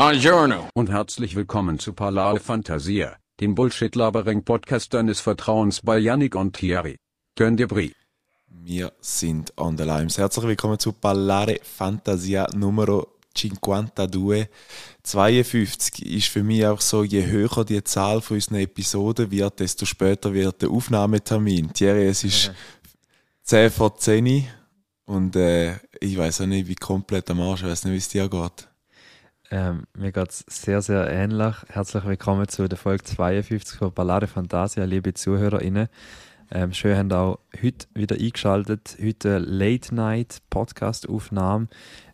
Buongiorno. Und herzlich willkommen zu Palao Fantasia, dem Bullshit-Labering-Podcast deines Vertrauens bei Yannick und Thierry. Gönn dir Brie. Wir sind on the line. Herzlich willkommen zu Ballare Fantasia Numero 52. 52 ist für mich auch so, je höher die Zahl von unseren Episoden wird, desto später wird der Aufnahmetermin. Thierry, es ist Mhm. 10 vor 10 und äh, ich weiß auch nicht, wie komplett am Arsch, ich weiß nicht, wie es dir geht. Ähm, mir geht es sehr, sehr ähnlich. Herzlich willkommen zu der Folge 52 von Ballade Fantasia, liebe ZuhörerInnen. Ähm, schön, haben auch heute wieder eingeschaltet. Heute eine Late-Night-Podcast-Aufnahme.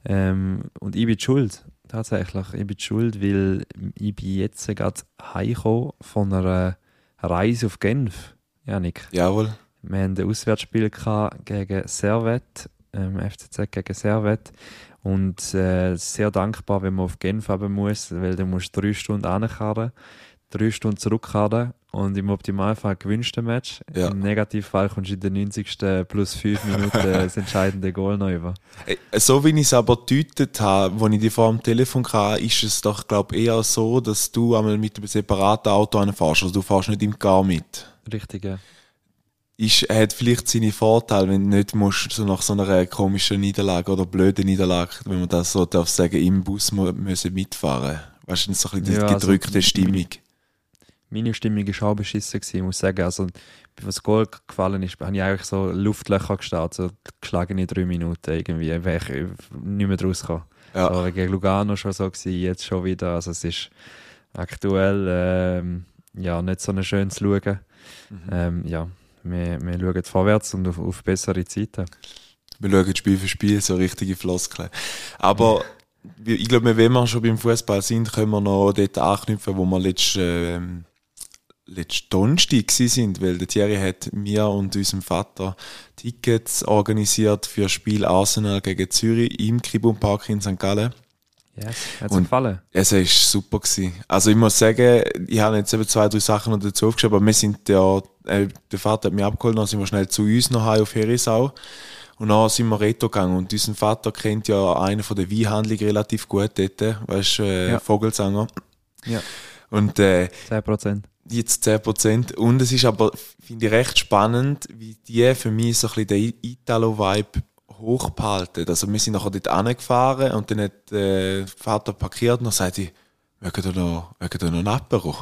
Ähm, und ich bin schuld, tatsächlich. Ich bin schuld, weil ich bin jetzt gerade heimgekommen von einer Reise auf Genf, Janik. Jawohl. Wir haben ein Auswärtsspiel gegen Servet, ähm, FCZ gegen Servet. Und äh, sehr dankbar, wenn man auf Genf haben muss, weil du musst drei Stunden ankarren, drei Stunden zurückkarren und im Optimalfall gewünschte Match. Ja. Im Negativfall kommst du in den 90. plus 5 Minuten das entscheidende Goal noch über. So wie ich es aber deutet habe, als ich die vor dem Telefon hatte, ist es doch, glaube eher so, dass du einmal mit einem separaten Auto fährst. Also du fährst nicht im Gar mit. Richtig, ja. Ist, hat vielleicht seine Vorteile, wenn du nicht musst, so nach so einer komischen Niederlage oder blöden Niederlage, wenn man das so darf sagen, im Bus müssen mitfahren. Weißt du, so ein bisschen die Ja, also- gedrückte Stimmung. Meine Stimmung war auch beschissen, gewesen, ich muss sagen. Also, was das Goal gefallen ist, habe ich eigentlich so Luftlöcher gestartet, so geschlagene drei Minuten irgendwie, weil ich nicht mehr kam. Ja. Aber gegen Lugano schon so gewesen, jetzt schon wieder. Also es ist aktuell ähm, ja, nicht so schön zu schauen. Mhm. Ähm, ja, wir, wir schauen vorwärts und auf, auf bessere Zeiten. Wir schauen Spiel für Spiel, so richtige Floskeln. Aber ich glaube, wenn wir schon beim Fußball sind, können wir noch dort anknüpfen, wo wir letzten, ähm, letzten Donnerstag sind, weil der Thierry hat mir und unserem Vater Tickets organisiert für das Spiel Arsenal gegen Zürich im Kibun in St. Gallen. Yes. Hat es Und- gefallen? Es war super. Gewesen. Also ich muss sagen, ich habe jetzt eben zwei, drei Sachen noch dazu aufgeschrieben, aber wir sind ja, äh, der Vater hat mich abgeholt, dann sind wir schnell zu uns noch auf Herisau. Und dann sind wir Reto gegangen. Und unser Vater kennt ja einen von der Weinhandlung relativ gut dort, weißt du, äh, Ja. Vogelsanger. Ja, Und äh, 10%. jetzt 10%. Und es ist aber, finde ich, recht spannend, wie die für mich so ein bisschen den Italo-Vibe hochbehalten. Also wir sind nachher dort angefahren und dann hat äh, der Vater parkiert und dann sagt ich, wir können da noch, können da noch ein Apero.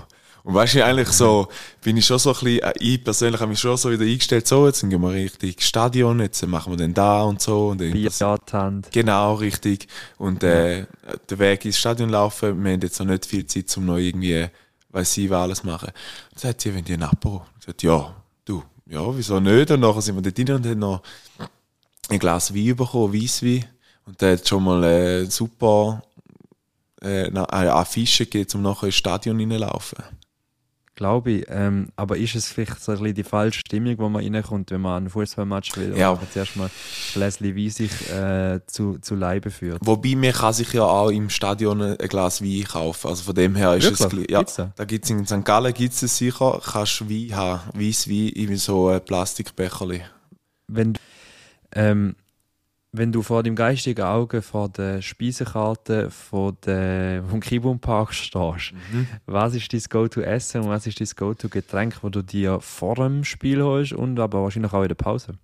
Und weißt du, eigentlich so, bin ich schon so ein bisschen, äh, ich persönlich habe mich schon so wieder eingestellt, so, jetzt gehen wir richtig Stadion, jetzt machen wir dann da und so. Und dann Hand. Genau, richtig. Und äh, der Weg ins Stadion laufen, wir haben jetzt noch nicht viel Zeit, um noch irgendwie, weiß ich, was alles machen. Dann sagt sie, wenn die ein Apero? Ich sagt, ja, du, ja, wieso nicht? Und nachher sind wir dort rein und haben noch ein Glas Wein bekommen, Weisswein. Und der hat schon mal äh, super äh, Affische gegeben, um nachher ins Stadion reinlaufen. Glaube ich. Ähm, aber ist es vielleicht so ein bisschen die falsche Stimmung, wo man reinkommt, wenn man einen Fußballmatch will? Ja. Und man zuerst mal Leslie Wein sich äh, zu, zu Leibe führt. Wobei, man kann sich ja auch im Stadion ein Glas Wein kaufen. Also von dem her ist es Wirklich? gleich- ja, Gibt's das? da gibt's in St. Gallen gibt's es sicher, kannst du Wein haben, Weisswein in so ein Plastikbecherli. Wenn, du- ähm, wenn du vor deinem geistigen Auge vor der Speisekarte von der, vom Kibun Park stehst, Mhm. was ist dein Go-To-Essen und was ist dein Go-To-Getränk, das du dir vor dem Spiel holst und aber wahrscheinlich auch in der Pause?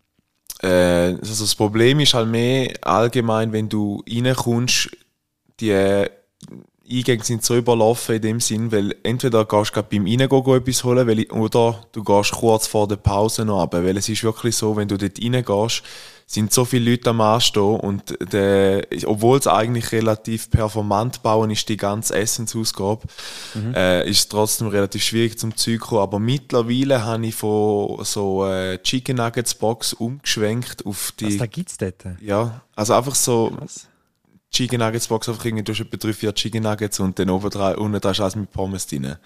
Äh, also das Problem ist halt mehr allgemein, wenn du reinkommst, die Eingänge sind so überlaufen in dem Sinn, weil entweder gehst du beim Reingehen gehen etwas holen, weil, oder du gehst kurz vor der Pause noch runter, weil es ist wirklich so, wenn du dort reingehst, sind so viele Leute am Anstehen und der, obwohl es eigentlich relativ performant bauen ist, die ganze Essensausgabe, äh, ist es trotzdem relativ schwierig zum Zeug kommen. Aber mittlerweile habe ich von so äh, Chicken Nuggets Box umgeschwenkt auf Was die, da gibt's dort? ja, also einfach so Was? Chicken Nuggets Box einfach irgendwie, du hast etwa drei, vier Chicken Nuggets und dann oben dran, unten dran ist alles mit Pommes drin.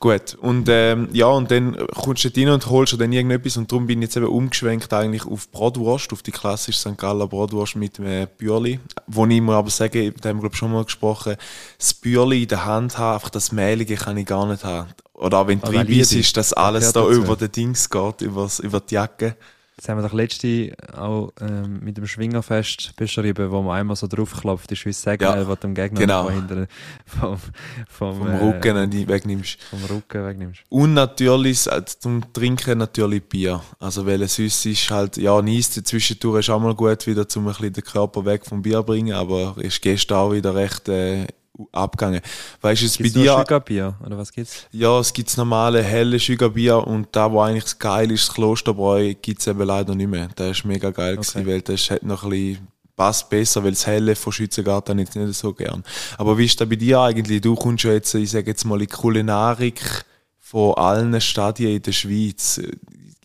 Gut, und ähm, ja, und dann kommst du dort rein und holst dann irgendetwas und darum bin ich jetzt eben umgeschwenkt eigentlich auf Bratwurst, auf die klassische St. Galler Bratwurst mit einem Bürli, wo ich muss aber sagen, da haben wir glaube schon mal gesprochen, das Bürli in der Hand haben, einfach das Mehlige kann ich gar nicht haben. Oder auch wenn du drin bist, dass Das alles da über den Dings geht, übers, über die Jacke. Das haben wir doch letzte auch ähm, mit dem Schwingerfest beschrieben, wo man einmal so draufklopft, ist wie Säge, Ja, du dem Gegner genau. hinter vom, vom, Vom äh, Rücken wegnimmst. vom Rücken wegnimmst. Und natürlich äh, zum Trinken natürlich Bier. Also weil es sonst ist halt, ja, nice, zwischendurch ist auch mal gut wieder, um ein bisschen den Körper weg vom Bier bringen, aber ist gestern auch wieder recht äh, abgegangen. Weißt du, es bei dir, Sugarbier, oder was gibt's? ja, es gibt normale helle Sugarbier und da, wo eigentlich das geil ist, das Klosterbräu, gibt es eben leider nicht mehr. Das ist mega geil Okay. gewesen, weil das hat noch ein bisschen passt besser, weil das helle von Schützengarten jetzt nicht so gern. Aber wie ist das bei dir eigentlich? Du kommst ja jetzt, ich sage jetzt mal, in die Kulinarik von allen Stadien in der Schweiz.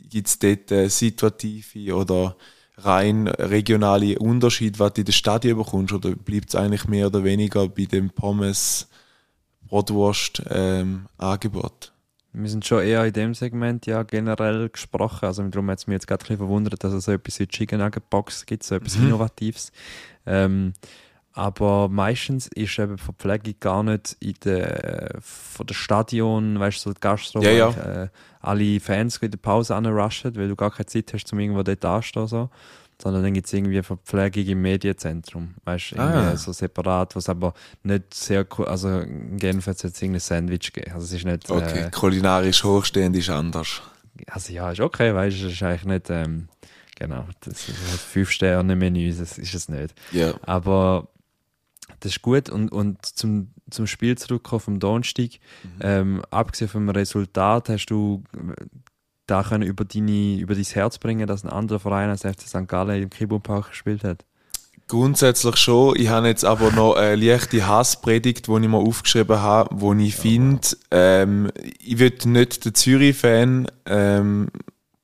Gibt es dort äh, situative oder rein regionale Unterschiede, was du in der Stadien bekommst? Oder bleibt es eigentlich mehr oder weniger bei dem Pommes, Brotwurst ähm, Angebot? Wir sind schon eher in dem Segment ja generell gesprochen. Also darum hat es mich jetzt gerade ein bisschen verwundert, dass es so etwas wie Chicken Nugget Box gibt, so etwas Mhm. Innovatives. Ähm, aber meistens ist eben Verpflegung gar nicht in der, von der Stadion, weißt du, so die Gastro, Ja, ja. äh, alle Fans in der Pause anrushen, weil du gar keine Zeit hast, um irgendwo dort anzustehen. So. Sondern dann gibt es irgendwie Verpflegung im Medienzentrum, weißt du, irgendwie Ah. so separat, was aber nicht sehr cool, also in Genf hat es jetzt irgendein Sandwich gegeben. Also es ist nicht, Okay, äh, kulinarisch hochstehend ist anders. also ja, ist okay, weißt du, es ist eigentlich nicht, ähm, genau, das ist ein Fünf-Sterne-Menü, das ist es nicht. Ja. Aber das ist gut und, und zum, zum Spiel zurückkommen vom Donnerstag, ähm, abgesehen vom Resultat, hast du äh, da können über, deine, über dein Herz bringen, dass ein anderer Verein als FC St. Gallen im Kibelpark gespielt hat? Grundsätzlich schon. Ich habe jetzt aber noch eine leichte Hasspredigt, die ich mir aufgeschrieben habe, wo ich finde, ähm, ich will nicht den Zürich-Fan ähm,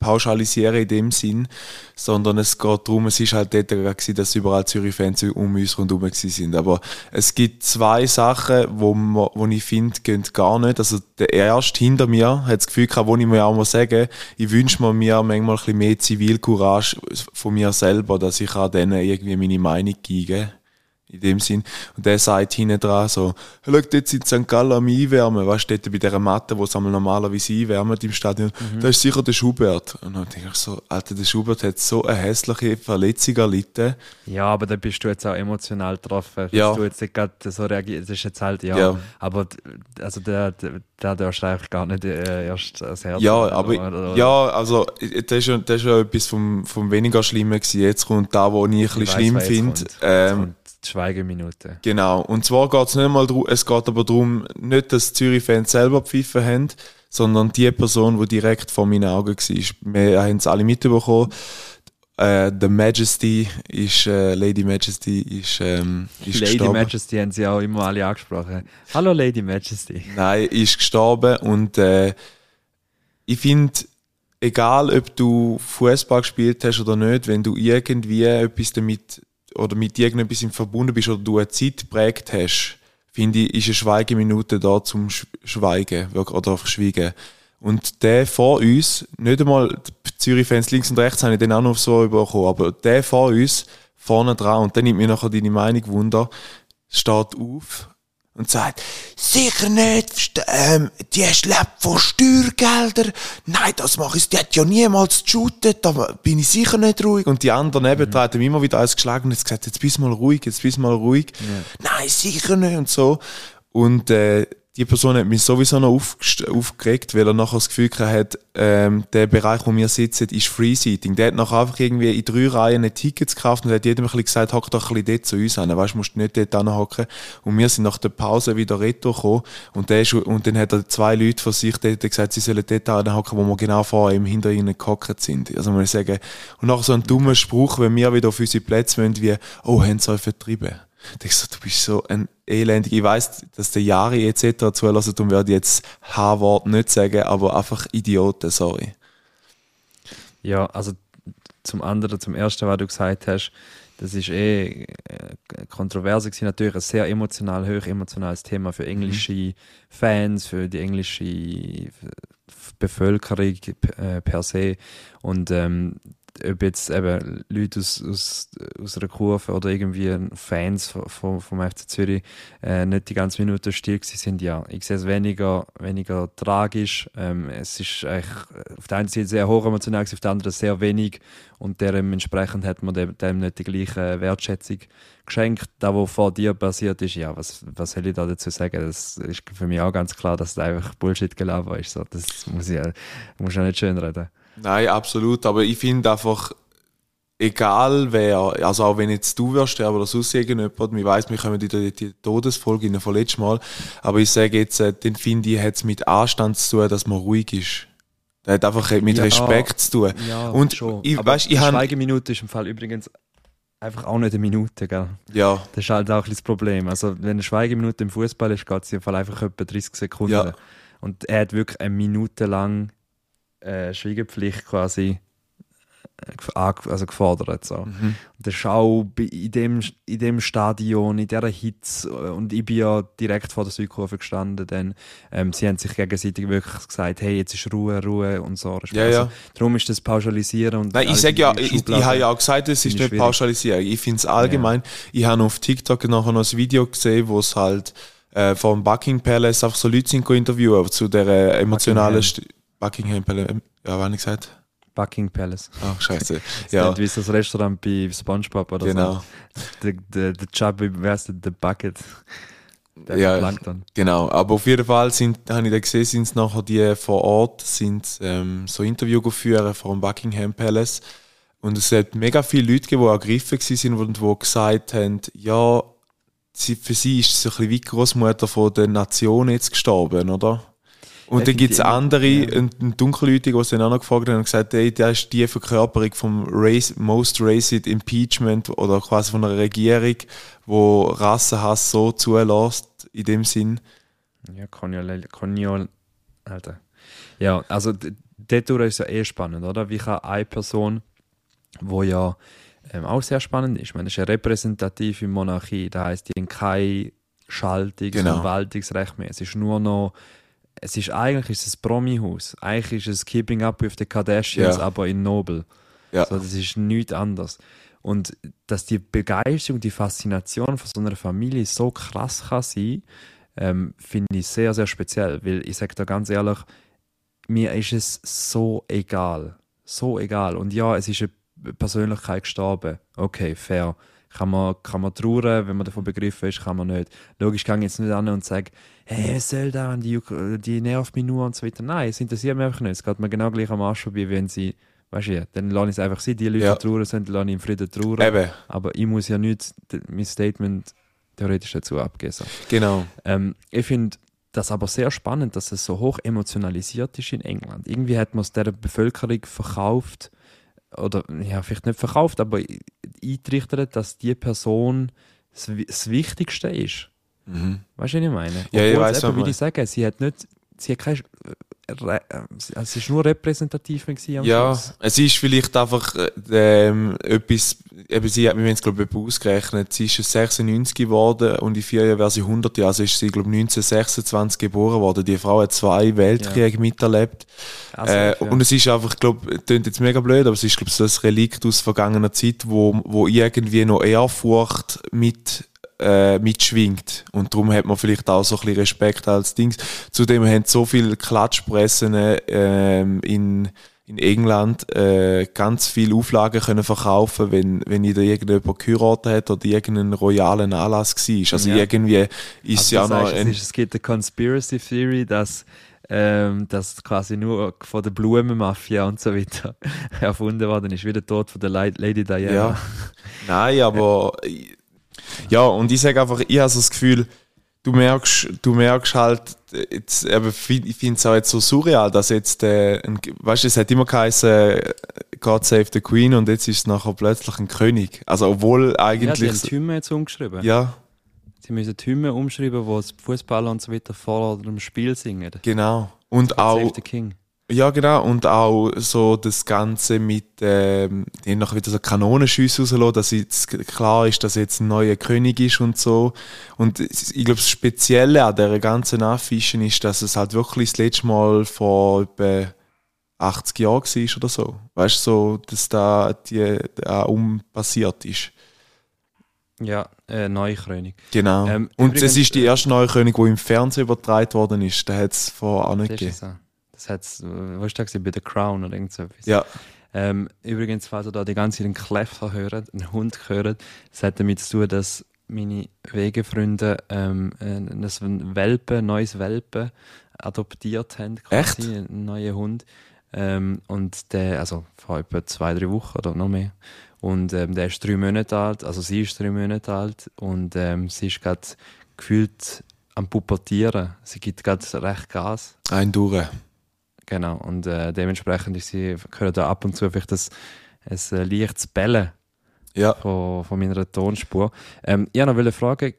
pauschalisieren in dem Sinn, sondern es geht darum, es ist halt dort gewesen, dass überall Zürich-Fans um uns gewesen sind. Aber es gibt zwei Sachen, wo, wo ich finde, gehen gar nicht. Also der erste hinter mir hat das Gefühl gehabt, wo ich mir auch mal sagen, ich wünsche mir mir manchmal ein bisschen mehr Zivilcourage von mir selber, dass ich an denen irgendwie meine Meinung gebe. In dem Sinn. Und der sagt hinten dran so, «Hey, schau, dort sind St. Gallen am Einwärmen. Weißt du, dort bei dieser Matte, wo einmal normalerweise einwärmen im Stadion. Da ist sicher der Schubert. Und dann denke ich so, Alter, der Schubert hat so eine hässliche Verletzung erlitten. Ja, aber da bist du jetzt auch emotional getroffen, dass Ja. du jetzt nicht gerade so reagierst. Das ist jetzt halt, ja. Ja. Aber also der, der, der darfst eigentlich gar nicht äh, erst das Herz Ja, oder- aber, oder- ja, also, das ist ja, das ist ja etwas vom, vom weniger Schlimmen gewesen. Jetzt kommt da, wo ich ein Ich bisschen weiss, schlimm jetzt finde. Jetzt Ähm, Schweigeminute. Genau. Und zwar geht es nicht mal darum, es geht aber darum, nicht, dass die Zürich-Fans selber pfiffen haben, sondern die Person, die direkt vor meinen Augen war. Wir haben es alle mitbekommen. Äh, The Majesty ist, äh, Lady Majesty ist, ähm, ist Lady gestorben. Majesty haben sie auch immer alle angesprochen. Hallo Lady Majesty. Nein, ist gestorben und äh, ich finde, egal ob du Fußball gespielt hast oder nicht, wenn du irgendwie etwas damit oder mit irgendetwas verbunden bist oder du eine Zeit geprägt hast, finde ich, ist eine Schweigeminute da zum Sch- Schweigen oder Schweigen. Und der vor uns, nicht einmal die Zürich-Fans links und rechts habe ich den auch noch so überkommen, aber der vor uns, vorne dran, und dann nimmt mir nachher deine Meinung Wunder, steht auf und sagt, sicher nicht, ähm, die schleppt von Steuergeldern. Nein, das mache ich, die hat ja niemals geshootet, da bin ich sicher nicht ruhig. Und die anderen nebendran haben ihm immer wieder eins geschlagen und jetzt gesagt, jetzt bist du mal ruhig, jetzt bist du mal ruhig. Nein, sicher nicht und so. Und äh, die Person hat mich sowieso noch aufgeregt, weil er nachher das Gefühl hat, ähm, der Bereich, wo wir sitzen, ist Free-Seating. Der hat nachher einfach irgendwie in drei Reihen Tickets gekauft und hat jedem ein bisschen gesagt, hock doch ein bisschen dort zu uns an. Weißt du, musst nicht dort hocken. Und wir sind nach der Pause wieder retour gekommen und, der ist, und dann hat er zwei Leute von sich dort gesagt, sie sollen dort hocken, wo wir genau vor ihm hinter ihnen gehockt sind. Also muss ich sagen, und nachher so ein dummer Spruch, wenn wir wieder auf unsere Plätze wollen, wie, oh, haben sie euch vertrieben. Ich so, du bist so ein elendig. Ich weiss, dass der Jahre etc. zulassen und werde jetzt H-Wort nicht sagen, aber einfach Idioten, sorry. Ja, also zum anderen, zum ersten, was du gesagt hast, das ist eh äh, kontroverse gewesen, natürlich ein sehr emotional, hoch emotionales Thema für englische Fans, für die englische Bevölkerung äh, per se. Und ähm, ob jetzt eben Leute aus, aus, aus einer Kurve oder irgendwie Fans vom, vom FC Zürich äh, nicht die ganze Minute still sind, ja, ich sehe es weniger, weniger tragisch. Ähm, es ist eigentlich auf der einen Seite sehr hoch emotional, auf der anderen sehr wenig und dementsprechend hat man dem, dem nicht die gleiche Wertschätzung geschenkt. Da, was vor dir passiert ist, ja, was, was soll ich da dazu sagen? Das ist für mich auch ganz klar, dass das einfach Bullshit gelaufen ist. So, das muss ich, muss ich ja nicht schön reden. Nein, absolut. Aber ich finde einfach, egal wer, also auch wenn jetzt du wirst sterben oder sonst irgendjemand, ich weiss, wir kommen in die, die Todesfolge in von letztes Mal, aber ich sage jetzt, äh, den finde ich, hat es mit Anstand zu tun, dass man ruhig ist. Das hat einfach mit ja, Respekt zu tun. Ja, und schon. Ich, aber weißt, ich Schweigeminute ist im Fall übrigens einfach auch nicht eine Minute, gell? Ja. Das ist halt auch ein das Problem. Also, wenn eine Schweigeminute im Fußball ist, geht es im Fall einfach etwa 30 Sekunden. Ja. Und er hat wirklich eine Minute lang äh, Schweigepflicht quasi äh, also gefordert. So. Mhm. Und der Schau in dem, in dem Stadion, in dieser Hitze, äh, und ich bin ja direkt vor der Südkurve gestanden, dann, ähm, sie haben sich gegenseitig wirklich gesagt, hey, jetzt ist Ruhe, Ruhe und so. Ja, also, ja. Darum ist das Pauschalisieren und Nein, ich sage ja, ich, ich habe ja auch gesagt, es ist nicht schwierig. Pauschalisieren. Ich finde es allgemein, ja. ich habe auf TikTok nachher noch ein Video gesehen, wo es halt äh, vom Buckingham Palace einfach so Leute sind interviewen zu der emotionalen Buckingham, Buckingham Palace, ja, was habe ich gesagt? Bucking Palace. Ach, scheiße. ja. Wie das Restaurant bei SpongeBob oder genau. so. Genau. Der Chubby, wer ist der Bucket? Der ja, genau. Aber auf jeden Fall sind, habe ich da gesehen, sind es nachher die vor Ort, sind ähm, so Interview geführt vom Buckingham Palace. Und es hat mega viele Leute gegeben, die ergriffen waren und die gesagt haben, ja, sie, für sie ist so ein bisschen wie die Großmutter von der Nation jetzt gestorben, oder? Und dann gibt es andere, ja. ein Dunkelhäutige, die sie dann auch noch gefragt haben und gesagt, ey, das ist die Verkörperung vom Race, Most Racist Impeachment oder quasi von einer Regierung, wo Rassenhass so zulässt, in dem Sinn. Ja, Kolonial, Kolonial, Alter. Ja, also dort ist ja eh spannend, oder? Wie kann eine Person, wo ja ähm, auch sehr spannend ist, ich meine, das ist ja repräsentative Monarchie, das heißt, die haben kein Schaltungs- genau. Verwaltungsrecht mehr. Es ist nur noch es ist eigentlich ist es Promi-Haus. Eigentlich ist es Keeping Up with the Kardashians, ja. aber in Nobel. Ja. So, das ist nichts anderes. Und dass die Begeisterung, die Faszination von so einer Familie so krass kann sein, ähm, finde ich sehr, sehr speziell. Weil ich sage da ganz ehrlich, mir ist es so egal. So egal. Und ja, es ist eine Persönlichkeit gestorben. Okay, fair kann man, kann man trauern, wenn man davon begriffen ist, kann man nicht. Logisch kann ich jetzt nicht an und sagen, hey, was soll da, die, die nervt mich nur und so weiter. Nein, es interessiert mich einfach nicht. Es geht mir genau gleich am Arsch vorbei, wenn sie, weißt du, dann lasse ich es einfach sein, die Leute, ja. die trauern sind, lasse ich im Frieden trauern. Eben. Aber ich muss ja nicht mein Statement theoretisch dazu abgeben. Genau. Ähm, ich finde das aber sehr spannend, dass es so hoch emotionalisiert ist in England. Irgendwie hat man es der Bevölkerung verkauft, oder ja, vielleicht nicht verkauft, aber eintrichtert, dass die Person das, das Wichtigste ist. Mhm. Weißt du, was ich meine? Ja, Obwohl ich weiß, eben, wie ich sage, sie hat nicht, sie hat keine äh, es ist nur repräsentativ am Ja, Schluss. es ist vielleicht einfach äh, ähm, etwas, eben sie hat, haben es glaube ich ausgerechnet, sie ist 96 geworden und in vier Jahren wäre sie 100 Jahre, also ist sie glaube ich 1926 geboren worden. Die Frau hat zwei Weltkriege ja. miterlebt. Also, äh, ja. Und es ist einfach, ich glaube, klingt jetzt mega blöd, aber es ist glaube ich so ein Relikt aus vergangener Zeit, wo, wo irgendwie noch Ehrfurcht mit äh, mitschwingt. Und darum hat man vielleicht auch so ein bisschen Respekt als Dings. Zudem haben so viele Klatschpressen äh, in, in England äh, ganz viele Auflagen können verkaufen, wenn, wenn jeder irgendjemand geheiratet hat oder irgendeinen royalen Anlass war. Also ja. irgendwie ist also ja noch... Heißt, es, es gibt eine Conspiracy Theory, dass ähm, dass quasi nur von der Blumenmafia und so weiter erfunden worden ist, wie der Tod von der Lady Diana. Ja. Nein, aber ja, und ich sage einfach, ich habe so das Gefühl, du merkst, du merkst halt, jetzt, aber ich finde es auch jetzt so surreal, dass jetzt, äh, ein, weißt du, es hat immer geheißen, God Save the Queen und jetzt ist es nachher plötzlich ein König. Also, obwohl eigentlich. Ja, die haben die Hymne jetzt umgeschrieben. Ja. Sie müssen die Hymne umschreiben, wo Fußballer und so weiter vor dem Spiel singen. Genau. Und God auch. Save the King. Ja, genau. Und auch so das Ganze mit, ähm, die noch wieder so Kanonenschüsse rauslassen, dass jetzt klar ist, dass jetzt ein neuer König ist und so. Und ich glaube, das Spezielle an dieser ganzen Affischen ist, dass es halt wirklich das letzte Mal vor etwa 80 Jahre war oder so. Weißt du, so, dass da die da unpassiert ist. Ja, äh, Neukrönung. Genau. Ähm, Und es ist die äh, erste Neukönig, die im Fernsehen übertragen worden ist. Da hat es vorher auch nicht gegeben. Das hat es, was ist das, gewesen? bei The Crown oder irgend so etwas. Ja, Ähm, übrigens, falls ihr da die ganze Zeit einen Kläffer hört, einen Hund hört, das hat damit zu tun, dass meine Wegefreunde ähm, ein, ein Welpe, ein neues Welpe adoptiert haben. Echt? Einen neuen Hund. Ähm, und der, also vor etwa zwei, drei Wochen oder noch mehr. Und ähm, der ist drei Monate alt, also sie ist drei Monate alt und ähm, sie ist gerade gefühlt am Pubertieren. Sie gibt gerade recht Gas. ein durch. Genau, und äh, dementsprechend ist sie, hören da ab und zu vielleicht das, ein äh, leichtes Bellen Ja. von, von meiner Tonspur. Ähm, ich wollte noch fragen,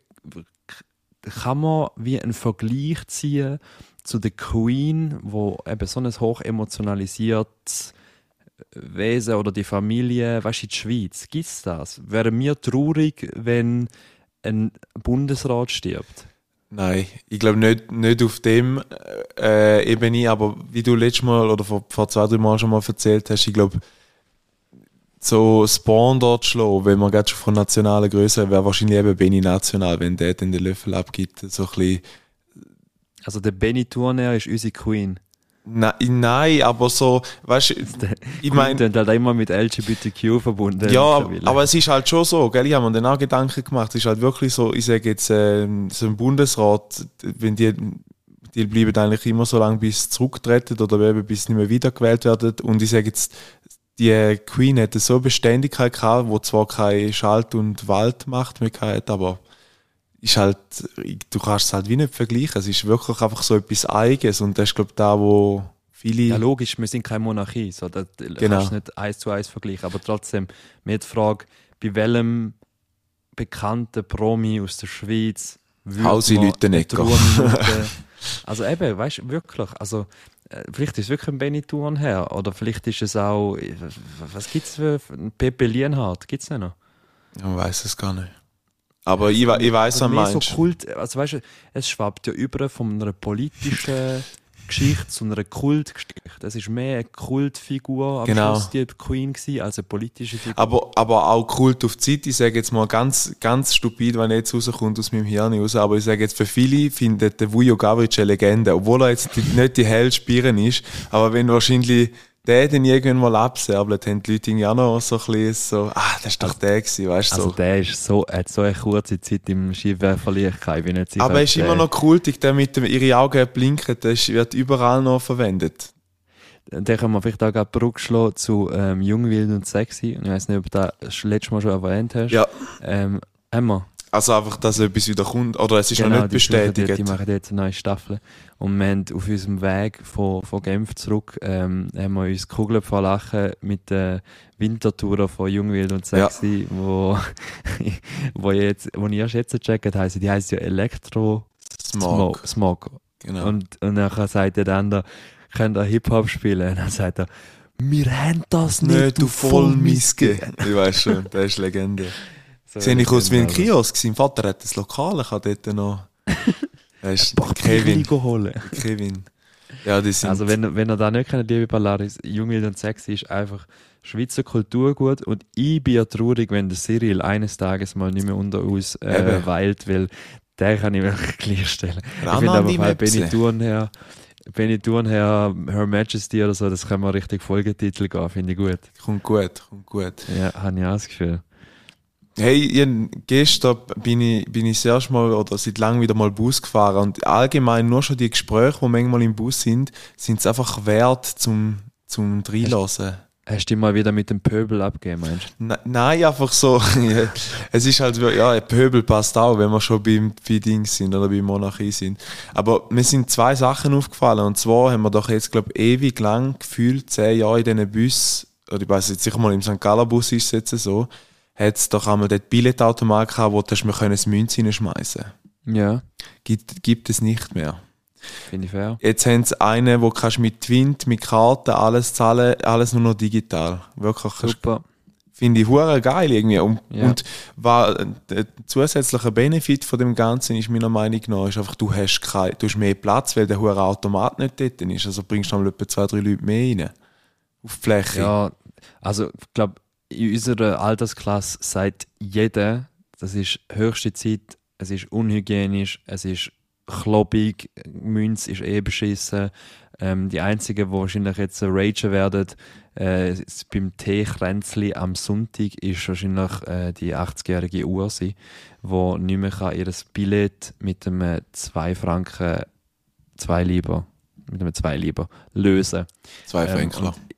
kann man wie einen Vergleich ziehen zu der Queen, wo eben so ein hoch emotionalisiertes Wesen oder die Familie, weißt du, in der Schweiz, gibt es das? Wären wir traurig, wenn ein Bundesrat stirbt? Nein, ich glaube nicht, nicht auf dem äh, Ebene, aber wie du letztes Mal oder vor, vor zwei, drei Mal schon mal erzählt hast, ich glaube, so Spawn dort schlagen, wenn man gerade schon von nationaler Größe wäre wahrscheinlich eben Benny national, wenn der dann den Löffel abgibt. So ein bisschen, Also der Benny Turner ist unsere Queen. Nein, nein, aber so, weißt du, ich meine, klingt halt immer mit LGBTQ verbunden. Ja, aber es ist halt schon so, gell? Ich habe mir dann auch Gedanken gemacht. Es ist halt wirklich so, ich sage jetzt, ähm, so ein Bundesrat, wenn die, die bleiben eigentlich immer so lange, bis sie zurücktreten oder eben bis sie nicht mehr wiedergewählt werden. Und ich sage jetzt, die Queen hätte so eine Beständigkeit gehabt, wo zwar keine Schalt- und Waldmacht mehr hat, aber ist halt, du kannst es halt wie nicht vergleichen. Es ist wirklich einfach so etwas Eigenes und das ist, glaube ich, da, wo viele. Ja, logisch, wir sind keine Monarchie, so, das Genau. kannst du nicht eins zu eins vergleichen. Aber trotzdem, mir die Frage, bei welchem bekannten Promi aus der Schweiz würde Hausi man eine Trauerminute- Also eben, weißt du, wirklich, also äh, vielleicht ist es wirklich ein Benny her oder vielleicht ist es auch, äh, was gibt es für ein Pepe Lienhardt, gibt es noch? Ich weiß es gar nicht. Aber ich, we- ich weiß, was Also mehr so. Kult, also weißt du, es schwappt ja über von einer politischen Geschichte zu einer Kultgeschichte. Es ist mehr eine Kultfigur am Genau. Schluss die Queen gewesen, als eine politische Figur. Aber, aber auch Kult auf die Zeit, ich sage jetzt mal ganz, ganz stupid, wenn jetzt rauskommt aus meinem Hirn raus, aber ich sage jetzt, für viele findet der Vujo Gavric eine Legende, obwohl er jetzt nicht die helle Spieren ist, aber wenn wahrscheinlich der dann irgendwann mal abserbelt, haben die Leute irgendwie auch noch so ein bisschen so, ah, das ist doch der gewesen, weißt du, also so. der ist so, hat so eine kurze Zeit im Skiwerferlicht gehabt, ich bin nicht sicher. Aber er ist immer noch kultig, der mit dem, ihre Augen blinken, der ist, wird überall noch verwendet. Den können wir vielleicht auch gerade Brücke schlagen zu ähm, Jung, Wild und Sexy. Ich weiß nicht, ob du das letztes Mal schon erwähnt hast. Ja. Ähm, haben wir. Also einfach, dass etwas wieder kommt, oder es ist noch nicht Genau, die bestätigt. Die, die machen jetzt eine neue Staffel. Und wir haben auf unserem Weg von, von Genf zurück, ähm, haben wir uns Kugeln vor Lachen mit den Wintertouren von Jungwild und Sexy, wo, wo, jetzt, wo ich erst jetzt gecheckt heißen, die heißt ja Elektro Smog. Smog. Smog. Genau. Und, und dann sagt der andere, könnt ihr Hip-Hop spielen? Und dann sagt er, wir haben das nicht, Nicht, du Vollmiske. Ich weiß schon, der ist Legende. So, Sehe ich aus wie ein. Kiosk. Sein Vater hat das Lokal, ich habe dort noch. Boah, Kevin. Holen. Kevin. Ja, die sind. Also wenn, wenn ihr da nicht kennt, liebe Ballaris, Jung, Wild und Sexy ist einfach Schweizer Kulturgut und ich bin ja traurig, wenn der Cyril eines Tages mal nicht mehr unter uns äh, weilt, weil der kann ich wirklich gleichstellen. Ich finde aber Möpse. Benny Thurnherr, Benny Thurnherr, Her Majesty oder so, das kann man richtig Folgetitel gehen, finde ich gut. kommt gut, kommt gut. Ja, habe ich auch das Gefühl. Hey, ich, gestern bin ich, bin ich das erste Mal oder seit langem wieder mal Bus gefahren und allgemein nur schon die Gespräche, die manchmal im Bus sind, sind es einfach wert zum, zum Reinlassen. Hast du dich mal wieder mit dem Pöbel abgegeben, meinst du? Ne- Nein, einfach so. es ist halt, ja, ein Pöbel passt auch, wenn wir schon beim, bei Dings sind oder bei Monarchie sind. Aber mir sind zwei Sachen aufgefallen. Und zwar haben wir doch jetzt, glaube ich, ewig lang gefühlt, zehn Jahre in diesen Bus, oder ich weiß jetzt sicher mal, im St. Galler Bus ist es jetzt so, hat es doch einmal dort Billetautomat gehabt, wo du mir können das Münz reinschmeißen Ja, gibt, gibt es nicht mehr. finde ich fair. Jetzt haben sie einen, wo kannst mit Twint, mit Karten alles zahlen, alles nur noch digital. Wirklich, Super. Finde ich hure geil irgendwie. Und, Ja. und war, der zusätzliche Benefit von dem Ganzen ist meiner Meinung nach, ist einfach, du hast, kein, du hast mehr Platz, weil der hure Automat nicht dort ist. Also bringst du mal etwa zwei, drei Leute mehr rein. auf die Fläche. Ja, also ich glaube, in unserer Altersklasse sagt jeder, das ist höchste Zeit, es ist unhygienisch, es ist klobig, Münz ist eh beschissen. Ähm, die einzigen, die wahrscheinlich jetzt ragen werden, äh, beim Teekränzli am Sonntag ist wahrscheinlich äh, die 80-jährige Ursi, die nicht mehr kann ihr Billett mit einem 2 Franken, 2 Lieber, mit einem 2 Lieber lösen. Zwei Ähm, Fränkler. und-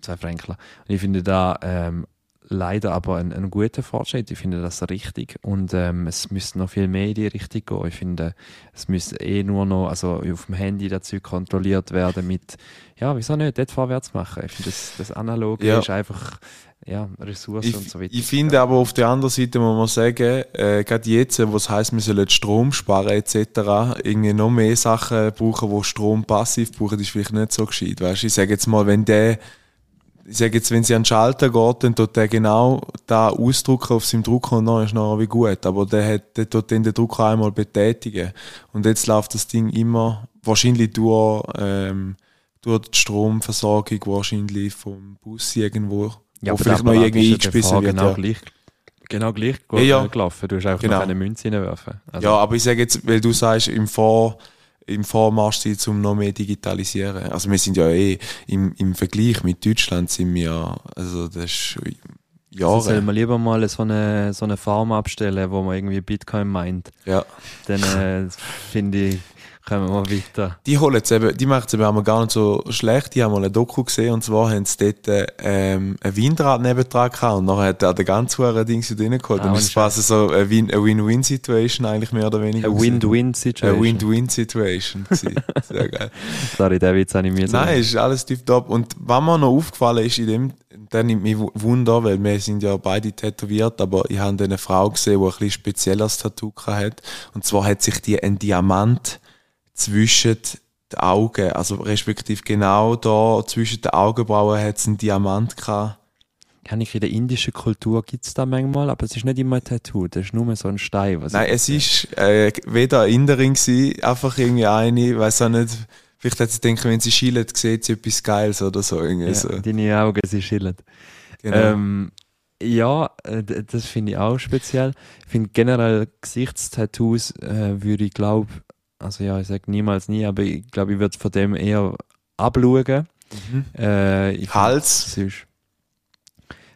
zwei Fränkler. Und ich finde da ähm, leider aber ein, ein guter Fortschritt. Ich finde das richtig. Und ähm, es müsste noch viel mehr in die Richtung gehen. Ich finde, es müsste eh nur noch, also auf dem Handy dazu kontrolliert werden mit, ja, wieso nicht, dort vorwärts machen. Ich finde, das, das Analoge Ja. ist einfach, ja, Ressourcen Ich, und so weiter. ich finde aber auf der anderen Seite muss man sagen, äh, gerade jetzt, wo es heisst, wir sollen Strom sparen etc., irgendwie noch mehr Sachen brauchen, wo Strom passiv brauchen, ist vielleicht nicht so gescheit. Weißt? Ich sage jetzt mal, wenn der, ich sage jetzt, wenn sie an den Schalter geht, dann tut der genau da ausdrucken auf seinem Drucker und dann ist nachher wie gut. Aber der, hat, der tut dann den Drucker einmal betätigen. Und jetzt läuft das Ding immer wahrscheinlich durch, ähm, durch die Stromversorgung wahrscheinlich vom Bus irgendwo. ja, wo vielleicht noch irgendwie ja eingespissen wird. Genau ja. gleich, genau gleich Ja, ja. äh, gelaufen. Du hast einfach Genau. noch eine Münze reinwerfen. Also, ja, aber ich sage jetzt, weil du sagst, im Vor im Vormarsch sind, um noch mehr digitalisieren. Also wir sind ja eh im, im Vergleich mit Deutschland sind wir, also das ist schon also soll Jahre. man lieber mal so eine, so eine Farm abstellen, wo man irgendwie Bitcoin meint. Ja. Dann äh, finde ich, kommen wir weiter. Die holen es eben, die machen es eben auch gar nicht so schlecht. Die haben mal ein Doku gesehen und zwar haben sie dort ähm, ein Windrad nebendran gehabt und nachher hat er den ganz hohen Dings wieder reingeholt. Ah, und es quasi so eine Win- eine Win-Win-Situation eigentlich mehr oder weniger. Eine gewesen. Eine Win-Win-Situation. Win-Win-Situation. Sehr geil. Sorry, der Witz habe ich mir so. Nein, ist alles tipptopp. Und was mir noch aufgefallen ist in dem, der nimmt mich wu- Wunder, weil wir sind ja beide tätowiert, aber ich habe eine Frau gesehen, die ein bisschen spezielles Tattoo hat. Und zwar hat sich die ein Diamant zwischen den Augen, also respektive genau da zwischen den Augenbrauen hat es einen Diamant gehabt. Kann ich in der indischen Kultur gibt es da manchmal, aber es ist nicht immer ein Tattoo, das ist nur so ein Stein. Was Nein, es ist äh, weder eine Inderin gewesen, einfach irgendwie eine, weiß auch nicht, vielleicht hat sie gedacht, wenn sie schielt, sieht sie etwas Geiles oder so. Irgendwie ja, so. Deine Augen, sie schillen. Genau. Ähm, ja, äh, das finde ich auch speziell. Ich finde generell Gesichtstattoos äh, würde ich glaube, also ja, ich sage niemals nie, aber ich glaube, ich würde von dem eher abschauen. Mhm. Äh, ich find, Hals?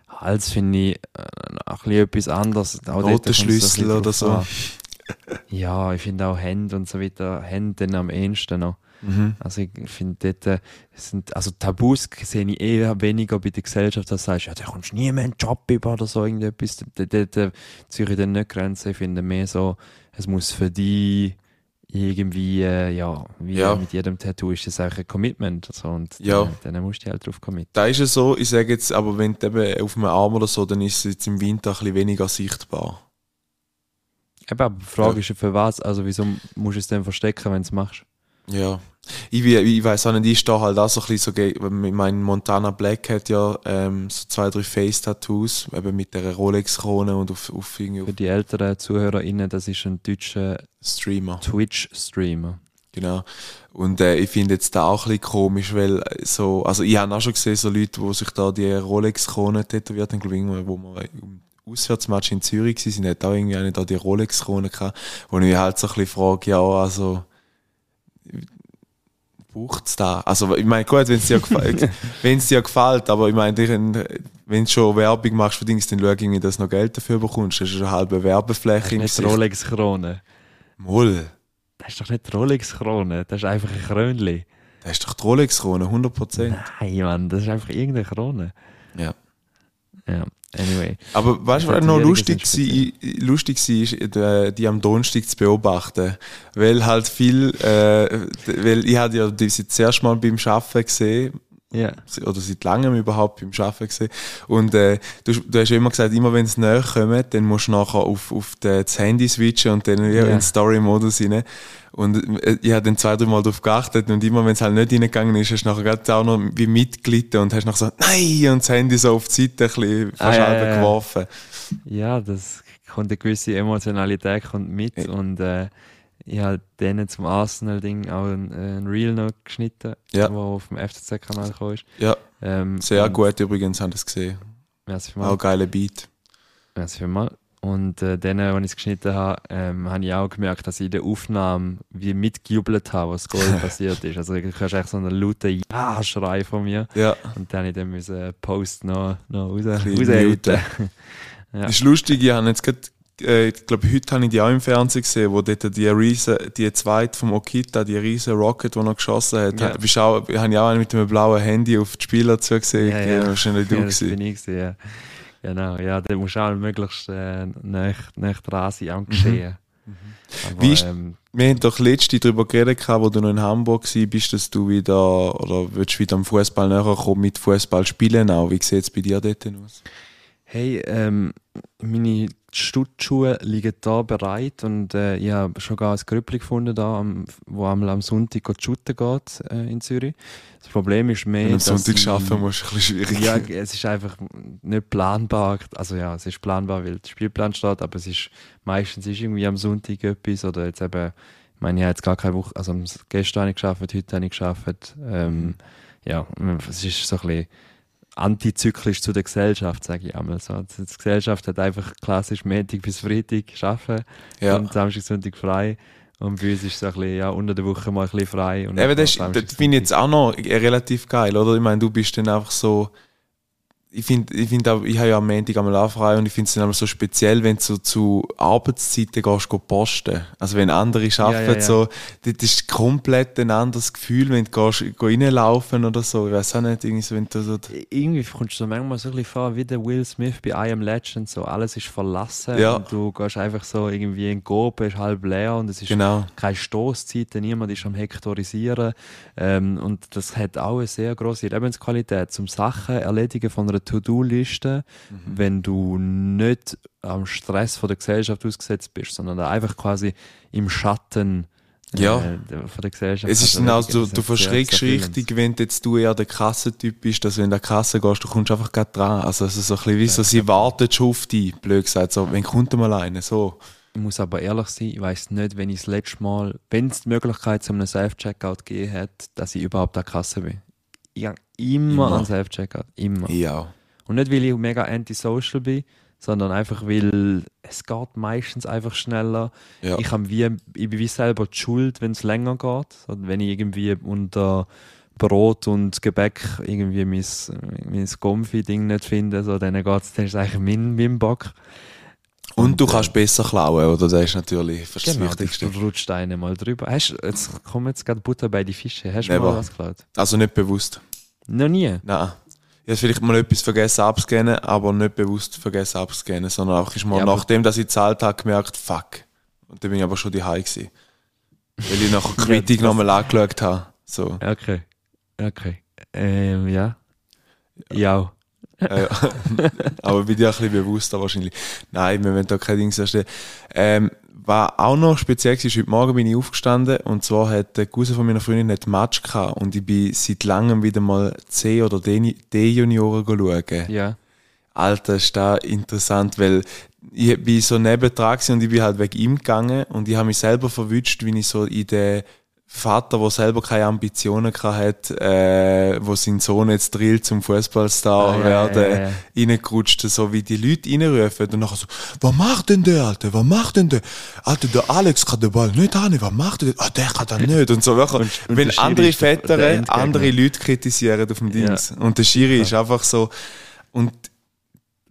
Hals finde ich äh, ein bisschen etwas anderes. Notenschlüssel oder so. an. Ja, ich finde auch Hände und so weiter. Hände dann am ehesten noch. Mhm. Also ich finde dort, äh, sind, also Tabus sehe ich eher weniger bei der Gesellschaft, dass du sagst, ja, da kommst du nie mehr einen Job über oder so irgendetwas. Dort, ziehe ich dann nicht Grenzen. Ich finde mehr so, es muss für dich irgendwie, äh, ja, wie Ja. mit jedem Tattoo ist das auch ein Commitment. Also, und Ja. dann, dann musst du halt drauf committen. Da ist es so, ich sage jetzt, aber wenn du eben auf einem Arm oder so, dann ist es jetzt im Winter ein bisschen weniger sichtbar. Eben, aber die Frage Ja. ist ja für was, also wieso musst du es dann verstecken, wenn du es machst? Ja. Ich, ich weiß auch nicht, ich stehe halt auch so ein bisschen so, ge- weil mein Montana Black hat ja ähm, so zwei, drei Face-Tattoos, eben mit der Rolex-Krone und auf, auf irgendwie Für die älteren ZuhörerInnen, das ist ein deutscher Streamer. Twitch-Streamer. Genau. Und äh, ich finde jetzt da auch ein bisschen komisch, weil äh, so, also ich habe auch schon gesehen, so Leute, die sich da die Rolex-Krone tätowiert haben, glaube ich, wo wir im Auswärtsmatch in Zürich waren, sind, hat auch irgendwie eine da die Rolex-Krone gehabt, wo ich mich halt so ein bisschen frage, ja, also, braucht es da? Also, ich meine, gut, wenn es dir, dir gefällt, aber ich meine, wenn du schon Werbung machst für Dings, dann schau irgendwie, dass du noch Geld dafür bekommst. Das ist eine halbe Das Werbefläche ist im nicht. Rolex-Krone. Moll. Das ist doch nicht Rolex-Krone, das ist einfach ein Krönli. Das ist doch die Rolex-Krone, 100%. Nein, Mann, das ist einfach irgendeine Krone. Ja. Ja, anyway. Aber weißt du, was noch lustig, war, lustig war, die, die am Donnerstag zu beobachten? Weil halt viel, äh, weil ich hatte ja die das erste Mal beim Arbeiten gesehen, Ja. oder seit langem überhaupt beim Arbeiten gesehen. Und äh, du, du hast ja immer gesagt, immer wenn es näher kommt, dann musst du nachher auf, auf das Handy switchen und dann Ja. in Story-Modus rein. Und äh, ich habe dann zwei, drei Mal darauf geachtet und immer wenn es halt nicht reingegangen ist, hast du nachher gerade auch noch wie mitgelitten und hast nachher so, nein, und das Handy so auf die Seite ein bisschen fast Ah, ja, ja. geworfen. ja, das kommt eine gewisse Emotionalität kommt mit Ja. und äh, ich habe denen zum Arsenal-Ding auch ein, ein Reel noch geschnitten, Ja. wo auf dem FCZ-Kanal gekommen ist. Ja. Ähm, Sehr gut übrigens, haben das gesehen. Merci Auch vielmals. geiler Beat. Merci vielmals. Und äh, dann, als ich es geschnitten habe, ähm, habe ich auch gemerkt, dass ich in der Aufnahme wie mitgejubelt habe, was Goal passiert ist. Also du hörst echt so einen lauten Ja-Schrei von mir. Ja. Und dann musste ich dann müssen Post noch, noch raus, Bisschen raushälten. Ja. Das ist lustig, ich habe jetzt gerade, äh, ich glaube, heute habe ich die auch im Fernsehen gesehen, wo dort die riesen, die zweite vom Okita, die riesen Rocket, die er geschossen hat, Ja. bist auch, habe ich auch einen mit einem blauen Handy auf die Spieler zugesehen. Ja, Ja. Wahrscheinlich du Ja, das gewesen. bin ich gewesen, ja. Genau, ja, da musst du auch möglichst äh, nah, nah dran sein am Geschehen. Aber, Mhm. Wie ist- ähm, Wir haben doch letzte darüber geredet, gehabt, wo du noch in Hamburg warst, bist, dass du wieder, oder willst du wieder am Fußball näher kommen mit Fußball spielen auch. Wie sieht es bei dir dort aus? Hey, ähm, meine Stuttschuhe liegen da bereit und äh, ich habe schon gar ein Grüppli gefunden, da, am, wo einmal am Sonntag shooten geht äh, in Zürich. Das Problem ist mehr, Wenn du am Sonntag ich- arbeiten musst, ist ein bisschen schwierig. Ja, es ist einfach nicht planbar. Also ja, es ist planbar, weil der Spielplan steht, aber es ist meistens ist irgendwie am Sonntag etwas oder jetzt eben, ich meine, ich habe jetzt gar keine Woche, also gestern habe ich geschafft, heute habe ich geschafft. Ähm, ja, es ist so ein bisschen antizyklisch zu der Gesellschaft, sage ich einmal so. Die Gesellschaft hat einfach klassisch Montag bis Freitag arbeiten ja. und Samstag, Sonntag frei. Und bei uns ist es ein bisschen, ja, unter der Woche mal ein bisschen frei. Und Eben, das, das finde ich jetzt auch noch äh, relativ geil, oder? Ich meine, du bist dann einfach so. Ich finde, ich, find auch, ich habe ja am Montag einmal auch frei und ich finde es dann aber so speziell, wenn du so zu Arbeitszeiten gehst, go posten. Also wenn andere arbeiten, ja, ja. so, das ist komplett ein anderes Gefühl, wenn du gehst, go reinlaufen oder so. Ich weiß auch nicht, irgendwie so, wenn du so. irgendwie kommst du manchmal so ein bisschen vor wie der Will Smith bei I Am Legend, so alles ist verlassen Ja. und du gehst einfach so irgendwie in Goben, ist halb leer und es ist Genau. keine Stoßzeit, niemand ist am Hektorisieren ähm, und das hat auch eine sehr große Lebensqualität zum Sachen erledigen von einer To-Do-Liste, Mhm. wenn du nicht am Stress von der Gesellschaft ausgesetzt bist, sondern einfach quasi im Schatten Ja. äh, der- von der Gesellschaft. Es ist dann du, erledigen. Das du sehr, verschreckst richtig, wenn du jetzt du eher der Kassentyp bist, dass wenn du an die Kasse gehst, du kommst einfach gerade dran. Also, es ist so ein bisschen wie so, sie wartet schon auf dich, blöd gesagt. So, wenn kommt mal einer? So. Ich muss aber ehrlich sein, ich weiß nicht, wenn ich das letzte Mal, wenn es die Möglichkeit zu einem Self-Checkout gegeben hat, dass ich überhaupt an der Kasse bin. Ich habe immer, Immer. an Self-Checkout. Immer. Ja. Und nicht, weil ich mega antisocial bin, sondern einfach, weil es geht meistens einfach schneller. Ja. Ich, habe wie, ich bin wie selber die Schuld, wenn es länger geht. Wenn ich irgendwie unter Brot und Gebäck irgendwie mein, mein Comfy-Ding nicht finde, so, dann, ist es eigentlich mein, mein Bock. Und, du äh, kannst besser klauen, oder? Das ist natürlich das Genau, Wichtigste. du rutscht einen mal drüber. Hast, jetzt kommen jetzt gerade Butter bei die Fische. Hast du mal was geklaut? Also nicht bewusst. Noch nie. Nein. Ich habe vielleicht mal etwas vergessen abzuscannen, aber nicht bewusst vergessen abzuscannen, sondern auch ist mal Ja, nachdem, dass ich gezahlt habe, gemerkt, fuck. Und dann bin ich aber schon daheim gewesen. Weil ich nachher die Quittung das- nochmal angeschaut habe. So. Okay. Okay. Ähm, ja. Ja. Ja, ja. aber bin dir ein bisschen bewusster wahrscheinlich. Nein, wir wollen da kein Ding erstellen. Ähm, was auch noch speziell war, ist, heute Morgen bin ich aufgestanden und zwar hat der Cousin von meiner Freundin einen Match gehabt und ich bin seit langem wieder mal C- oder D- D-Junioren schauen. Ja. Alter, ist da interessant, weil ich bin so nebendran und ich bin halt wegen ihm gegangen und ich habe mich selber verwünscht, wie ich so in den Vater, der selber keine Ambitionen gehabt hat, äh, wo sein Sohn jetzt drillt zum Fußballstar Ah, ja, werden, ja, ja. reingerutscht, so wie die Leute reinrufen und nachher so, was macht denn der, Alter, was macht denn der? Alter, der Alex kann den Ball nicht haben, was macht der? Ah, der kann das nicht. Und so, wirklich, Und- und wenn andere Väter andere Leute kritisieren auf dem Ja. Dings. Und der Schiri ist einfach so, und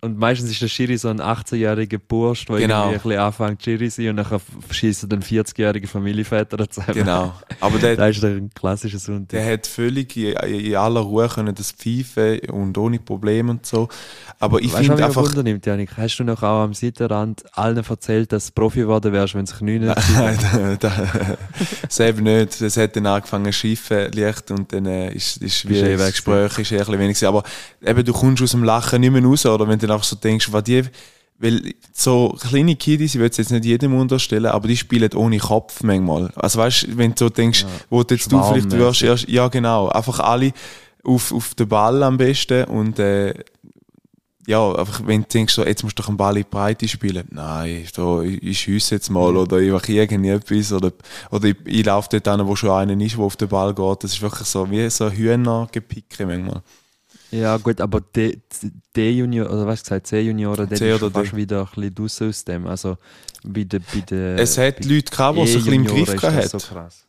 Und meistens ist der Schiri so ein 18-jähriger Bursch, der Genau. irgendwie ein bisschen anfängt Schiri zu sein und dann schießen dann 40-jährige Familienväter zusammen. genau. Aber der, Das ist ein klassischer Sonntag. Der hat völlig in, in aller Ruhe können das pfeifen und ohne Probleme und so. Aber ich finde mich einfach, Wunder nimmt, Janik? Hast du noch auch am Seitenrand allen erzählt, dass du Profi geworden wärst, wenn sich neun Nein, da, da, selbst nicht. Es hat dann angefangen zu schiffen, leicht, und dann äh, ist, ist wie Ist eh das weg Gespräch ist eh ein bisschen wenig. Aber eben, du kommst aus dem Lachen nicht mehr raus, oder wenn du dann einfach so denkst, was die, weil so kleine Kiddies, ich will es jetzt nicht jedem unterstellen, aber die spielen ohne Kopf manchmal. Also weißt wenn du so denkst, wo du jetzt du vielleicht wirst, erst, ja genau, einfach alle auf, auf den Ball am besten und äh, ja, einfach wenn du denkst, so, jetzt musst du doch einen Ball in die Breite spielen. Nein, da, ich, ich schiesse jetzt mal oder ich mache irgendetwas oder, oder ich, ich laufe dort an, wo schon einer ist, der auf den Ball geht. Das ist wirklich so wie so Hühnergepicke manchmal. Ja, gut, aber D-Junior, oder was gesagt, C-Junioren, der C ist oder fast D. wieder ein bisschen draussen aus dem. Also bei den. Bei den Es hat Leute gehabt, die es ein bisschen im Griff gehabt so.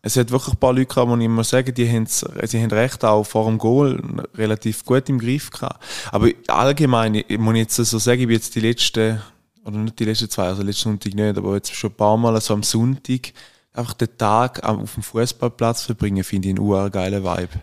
Es hat wirklich ein paar Leute gehabt, die ich muss sagen, die haben, sie haben recht auch vor dem Goal relativ gut im Griff gehabt. Aber allgemein, ich muss jetzt so sagen, ich bin jetzt die letzten, oder nicht die letzten zwei, also letzten Sonntag nicht, aber jetzt schon ein paar Mal so am Sonntag einfach den Tag auf dem Fußballplatz verbringen, finde ich einen urgeilen Vibe.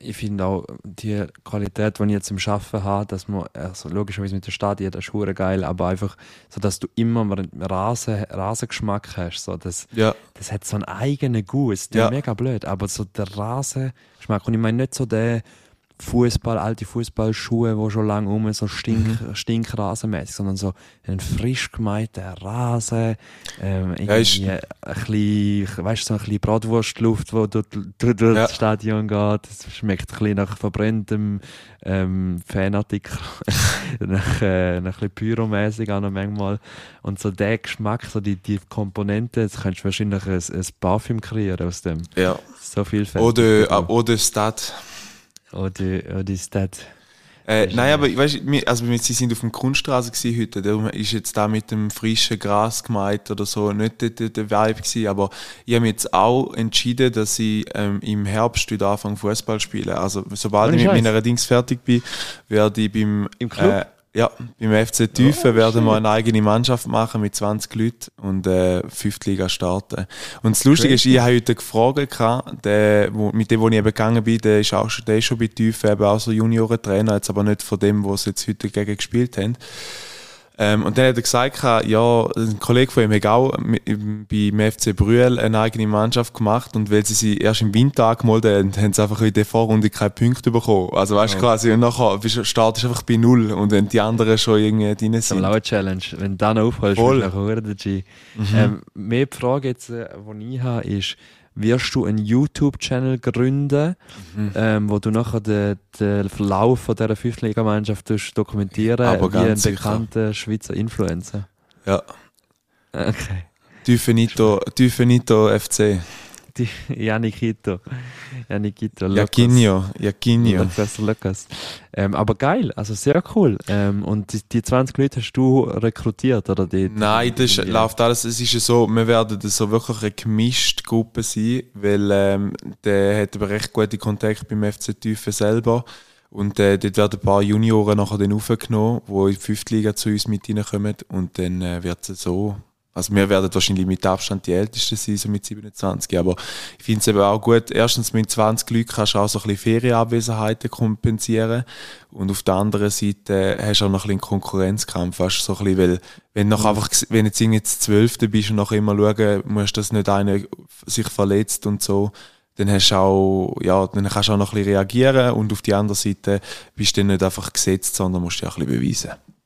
Ich finde auch die Qualität, die ich jetzt im Arbeiten habe, dass man, also logischerweise mit der Stadien, das ist geil, aber einfach, so dass du immer einen Rasen, Rasengeschmack hast. So, das, Ja, das hat so einen eigenen Guss. Der Ja. ist mega blöd, aber so der Rasengeschmack. Und ich meine nicht so der Fußball, alte Fußballschuhe, wo schon lange um so stink, Mhm. stinkrasenmäßig, sondern so ein frisch gemeilten Rasen, ähm, Ja, ist- ein bisschen, weißt so ein bisschen Bratwurstluft, wo durch, durch, durch Ja. das Stadion geht. Das schmeckt ein bisschen nach verbrenntem ähm, Fanartikel, nach, äh, nach ein bisschen pyromäßig auch noch manchmal. Und so der Geschmack, so die, die Komponenten, jetzt könntest du wahrscheinlich ein, ein Parfüm kreieren aus dem. ja. So viel Fett. Oder, oder Stadt. Oder, oder ist das? Äh, nein, aber ich weißt, wir- also wir, sie sind auf dem Kunststraße heute, darum ist jetzt da mit dem frischen Gras gemeint oder so nicht der, der, der Vibe gewesen, aber ich habe mich jetzt auch entschieden, dass ich ähm, im Herbst wieder anfange Fußball spielen. Also sobald ich mit meiner Dings fertig bin, werde ich beim Im Club? Äh, ja, beim FC Tüfen werden wir eine eigene Mannschaft machen mit 20 Leuten und äh, Liga starten. Und das Lustige ist, ich habe heute gefragt, der, wo, mit dem, wo ich eben gegangen bin, der ist auch schon, der ist schon bei Tüfen eben auch so Juniorentrainer, jetzt aber nicht von dem, wo sie jetzt heute gegen gespielt haben. Ähm, und dann hat er gesagt, ja, ein Kollege von ihm hat auch beim FC Brühl eine eigene Mannschaft gemacht und weil sie sie erst im Winter angemeldet haben, haben sie einfach in der Vorrunde keine Punkte bekommen. Also weißt du quasi, und nachher bist, startest du einfach bei Null und wenn die anderen schon irgendwie drin Das ist sind. eine Challenge. Wenn du da noch aufholst, Voll. bist du nachher der G. Ähm, mehr die Frage jetzt, äh, die ich habe, ist, wirst du einen YouTube-Channel gründen, ähm, wo du nachher den, den Verlauf von dieser Fünftligamannschaft dokumentieren Aber wie ein bekannter Schweizer Influencer? Ja. Okay. Tüfenito FC. Die Janikito. Janikito. Jaquinho, Jaquinho. Lucas, Lucas. Ähm, aber geil, also sehr cool. Ähm, und die, die 20 Leute hast du rekrutiert, oder? Die, die, Nein, das die- läuft alles. Es ist ja so, wir werden so wirklich eine gemischte Gruppe sein, weil ähm, der hat aber recht gute Kontakte beim FC Tüfen selber. Und äh, dort werden ein paar Junioren nachher dann aufgenommen, die in die fünfte Liga zu uns mit reinkommen. Und dann äh, wird es so. Also wir werden wahrscheinlich mit Abstand die Ältesten sein, so mit 27. Aber ich finde es eben auch gut, erstens mit 20 Leuten kannst du auch so ein bisschen Ferienabwesenheiten kompensieren. Und auf der anderen Seite hast du auch noch ein bisschen einen Konkurrenzkampf, weißt, so ein bisschen, weil, wenn du noch einfach, wenn jetzt irgendwie jetzt Zwölfte bist und noch immer schauen musst, dass nicht einer sich verletzt und so, dann hast du auch, ja, dann kannst du auch noch ein bisschen reagieren und auf die andere Seite bist du dann nicht einfach gesetzt, sondern musst dich auch ein bisschen beweisen.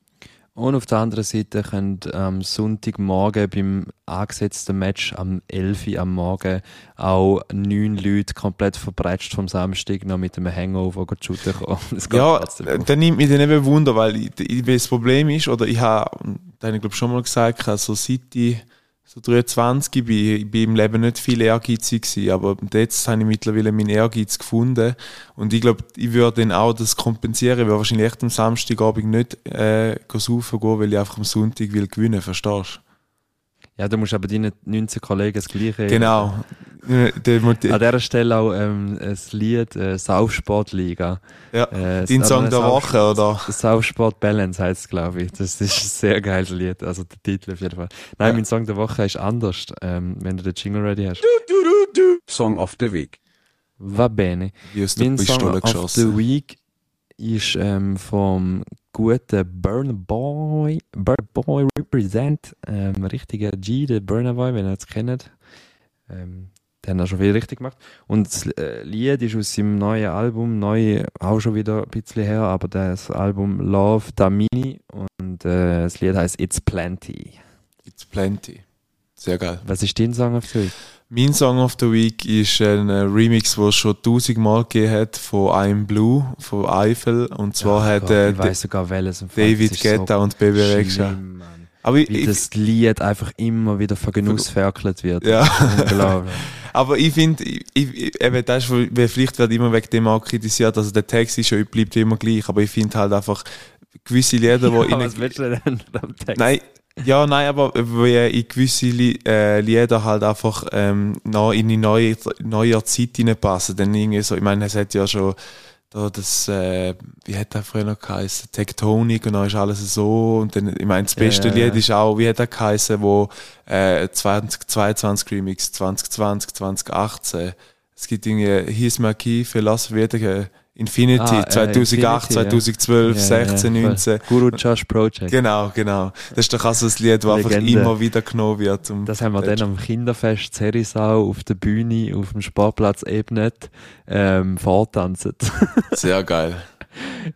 Und auf der anderen Seite können am Sonntagmorgen beim angesetzten Match am 11 Uhr am Morgen auch neun Leute komplett verbrecht vom Samstag noch mit einem Hangover go shooten kommen. Das Ja, dann nimmt mich dann eben Wunder, weil ich, ich, das Problem ist, oder ich habe, da habe ich glaube schon mal gesagt, so seit ich so 23 bin, ich bin im Leben nicht viel ehrgeizig gewesen, aber jetzt habe ich mittlerweile meinen Ehrgeiz gefunden. Und ich glaube, ich würde dann auch das kompensieren, würde wahrscheinlich echt am Samstagabend nicht äh, saufen gehen, weil ich einfach am Sonntag will gewinnen, verstehst Ja, du musst aber deinen 19 Kollegen das Gleiche. du? Genau. Der, An dieser Stelle auch ähm, ein Lied, äh, Saufsportliga. ja. Äh, Dein Song der Woche, oder? Saufsport Balance heißt es, glaube ich. Das ist ein sehr geiles Lied. Also der Titel auf jeden Fall. Nein, Ja. mein Song der Woche ist anders, ähm, wenn du den Jingle ready hast. Song of the Week. Va bene. Wie aus der Mein Song Pistole of the geschossen. Week ist ähm, vom guten Burn Boy, Burn Boy Represent, ähm, richtiger G, der Burner Boy, wenn ihr es kennt. Ähm, den hat er schon viel richtig gemacht. Und das äh, Lied ist aus seinem neuen Album, neu auch schon wieder ein bisschen her, aber das Album Love Damini und äh, das Lied heißt It's Plenty. It's plenty. Sehr geil. Was ist dein Song auf Week? Mein Song of the Week ist ein äh, Remix, den es schon tausendmal gegeben hat von I'm Blue, von Eiffel. Und zwar Ach hat Gott, äh, sogar. David ist so Guetta und Baby Rexha. Aber ich, Wie das Lied einfach immer wieder von Genuss verkelt wird. ja. Unglaublich. Aber ich finde, ich, ich, eben, das ist, vielleicht wird immer wegen dem auch kritisiert, also der Text ist ja, bleibt immer gleich, aber ich finde halt einfach gewisse Lieder, ja, wo was willst du denn am Text? Nein, ja, nein, aber wie in gewisse äh, Lieder halt einfach ähm, noch in die neue, neue Zeit hineinpassen. Dann irgendwie so, ich meine, es hat ja schon da das, äh, wie hat der früher noch geheißen? Tektonik und dann ist alles so. Und dann, ich meine, das beste Ja, ja, Lied ja. ist auch, wie hat der geheißen, wo äh, 2022 Remix, 2020, 2018. Es gibt irgendwie My Key, Philosophy, Infinity, Ah, äh, 2008, Infinity, ja. 2012, Ja, 16, ja, voll. 19. Guru Josh Project. Genau, genau. Das ist doch auch so ein Lied, das einfach immer wieder genommen wird. Das haben wir dann am Kinderfest Zerisau auf der Bühne auf dem Sportplatz Ebnet ähm, vortanzen. Sehr geil.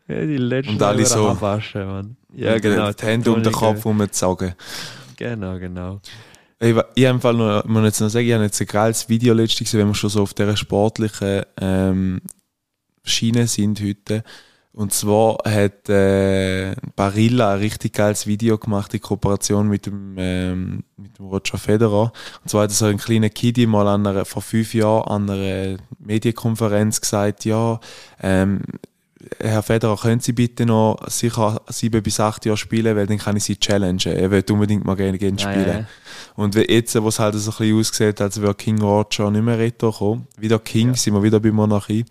ja, die letzten Und alle so. Abwaschen, Mann. Ja, genau. Die Hände um den Kopf rumgezogen. Genau, genau. Ich, ich im Fall noch, muss jetzt noch sagen, ich habe jetzt ein geiles Video letztens gesehen, wenn wir schon so auf dieser sportlichen ähm, Schiene sind heute. Und zwar hat äh, Barilla ein richtig geiles Video gemacht in Kooperation mit dem, ähm, mit dem Roger Federer. Und zwar hat so ein kleiner Kiddy mal an einer, vor fünf Jahren an einer Medienkonferenz gesagt, ja, ähm, Herr Federer, können Sie bitte noch sicher sieben bis acht Jahre spielen, weil dann kann ich Sie challengen. Er will unbedingt mal gerne, Ah, spielen. ja, ja. Und jetzt, wo es halt so ein bisschen aussieht, als wäre King Roger nicht mehr retour gekommen. Wieder King, sind wir wieder bei Monarchie.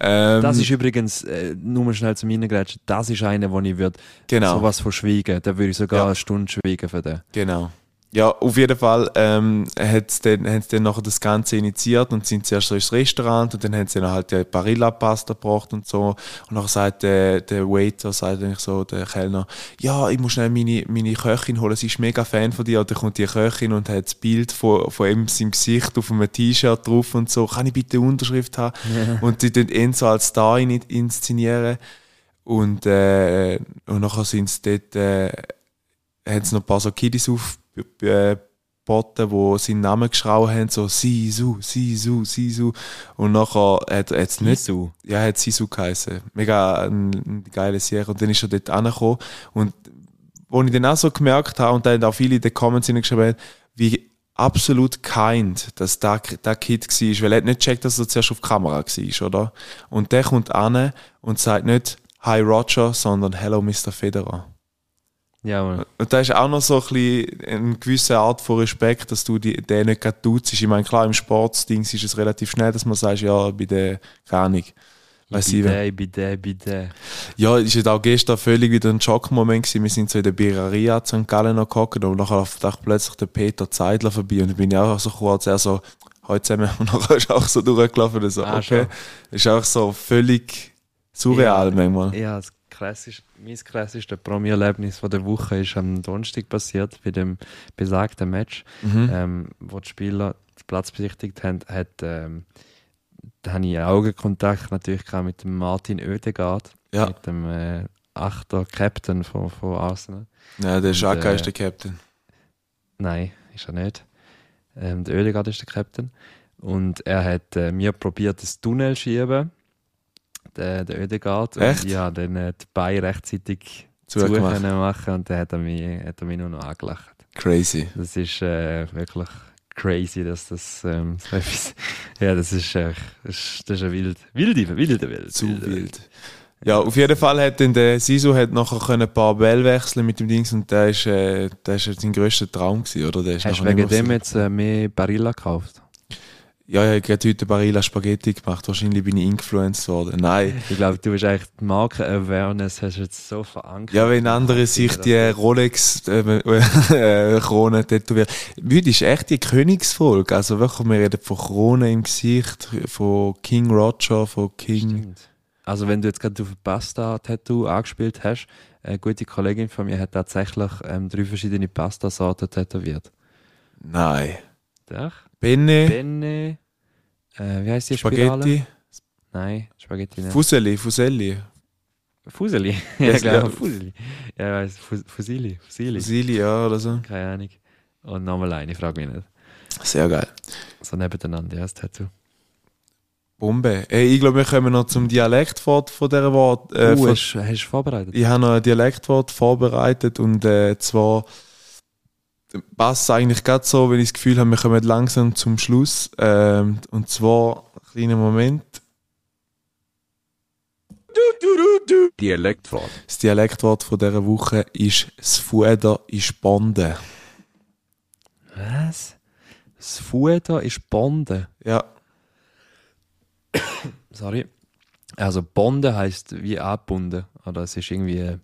Ähm, Das ist übrigens, äh, nur mal schnell zum Reingrätschen, das ist einer, wo ich würde genau, sowas von schweigen. Da würde ich sogar Ja. eine Stunde schweigen für den. genau. Ja, auf jeden Fall ähm, hat's dann, haben sie dann nachher das Ganze initiiert und sind zuerst so ins Restaurant und dann haben sie dann halt die Barilla-Pasta gebracht und so. Und nachher sagt der, der Waiter, sagt eigentlich so, der Kellner, ja, ich muss schnell meine, meine Köchin holen, sie ist mega Fan von dir. Und dann kommt die Köchin und hat das Bild von, von ihm, seinem Gesicht auf einem T-Shirt drauf und so, kann ich bitte eine Unterschrift haben? Und die dann ihn so als Star in, inszenieren. Und, äh, und nachher sind sie dort, äh, haben sie noch ein paar so Kiddies aufgeboten, die seinen Namen geschraubt haben, so Sisu, Sisu, Sisu. Und nachher hat jetzt nicht, Sisu. ja, hat Sisu geheißen. Mega ein, ein geiler Serie. Und dann ist er dort angekommen. Und wo ich dann auch so gemerkt habe, und dann haben auch viele in den Comments hineingeschrieben, haben, wie absolut kind, dass der, der Kid war, weil er hat nicht gecheckt, dass er zuerst auf die Kamera war, oder? Und der kommt an und sagt nicht Hi Roger, sondern Hello Mr. Federer. Ja, Mann. Und da ist auch noch so ein bisschen eine gewisse Art von Respekt, dass du die, den nicht gerade. Ich meine, klar, im Sportsding ist es relativ schnell, dass man sagt, ja, bei der, keine Ahnung. Weiss ich, Bitte, bitte, bitte. ja, ist jetzt auch gestern völlig wieder ein Schockmoment gewesen. Wir sind so in der Birreria zu St. Gallen noch gehockt und nachher taucht plötzlich der Peter Zeidler vorbei und ich bin ja auch so kurz, er so, heute zusammen und nachher ist auch so durchgelaufen und so, Ah, okay. Ist auch so völlig surreal Ja. manchmal. Ja, das klassisch, mein klassischste Promi-Erlebnis der Woche ist am Donnerstag passiert, bei dem besagten Match, Mhm. ähm, wo die Spieler den Platz besichtigt haben, hat, ähm, da habe ich Augenkontakt natürlich mit dem Martin Oedegaard, Ja. mit dem äh, Achter Captain von, von Arsenal. Ja, der Und, Xhaka äh, ist der Captain. Nein, ist er nicht. Ähm, der Oedegaard ist der Captain. Und er hat äh, mir probiert, das Tunnel zu schieben, der, der Oedegaard. Echt? Und ich habe dann äh, die Beine rechtzeitig zu Zugemacht. können machen und dann hat er mich, hat er mich nur noch angelacht. Crazy. Das ist äh, wirklich crazy, dass das ähm, so etwas, ja, das ist, äh, das ist, das ist eine wild, wilde, wilde Welt. Zu wilde wild. Ja, auf jeden Fall hat dann der Sisu hat nachher können ein paar Bälle wechseln mit dem Dings und der ist, äh, der ist sein grösster Traum gewesen, oder? Der ist Hast du wegen dem jetzt äh, mehr Barilla gekauft? Ja, ich habe gerade heute Barilla Spaghetti gemacht. Wahrscheinlich bin ich influenced worden. Nein. Ich glaube, du hast eigentlich die Marken-Awareness hast du jetzt so verankert. Ja, wenn andere sich die Rolex äh, äh, Krone tätowieren. Heute ist echt die Königsfolge. Also wirklich, wir reden von Krone im Gesicht, von King Roger, von King. Stimmt. Also wenn du jetzt gerade auf Pasta-Tattoo angespielt hast, eine gute Kollegin von mir hat tatsächlich ähm, drei verschiedene Pasta-Sorten tätowiert. Nein. Doch. Benne, Benne, äh, wie heißt die Spirale? Spaghetti, Nein, Spaghetti nicht. Fuseli, Fuselli. Fuseli. Ja, ja, klar. Fuseli. Ja, Fus Fusili. Fusili. Fusili, ja, oder so. Keine Ahnung. Und nochmal eine, frag mich nicht. Sehr geil. So nebeneinander, ja, das Tattoo. Bombe. Hey, ich glaube, wir kommen noch zum Dialektwort von dieser Wort. Äh, uh, hast, hast du vorbereitet? ich habe noch ein Dialektwort vorbereitet und äh, zwar passt eigentlich gerade so, weil ich das Gefühl habe, wir kommen langsam zum Schluss. Ähm, und zwar, kleiner Moment. Dialektwort. Das Dialektwort von dieser Woche ist das Fueder ist Bonde. Was? Das Fuder ist Bonde. Ja, Sorry. Also Bonde heißt wie abbunden. Oder es ist irgendwie. äh,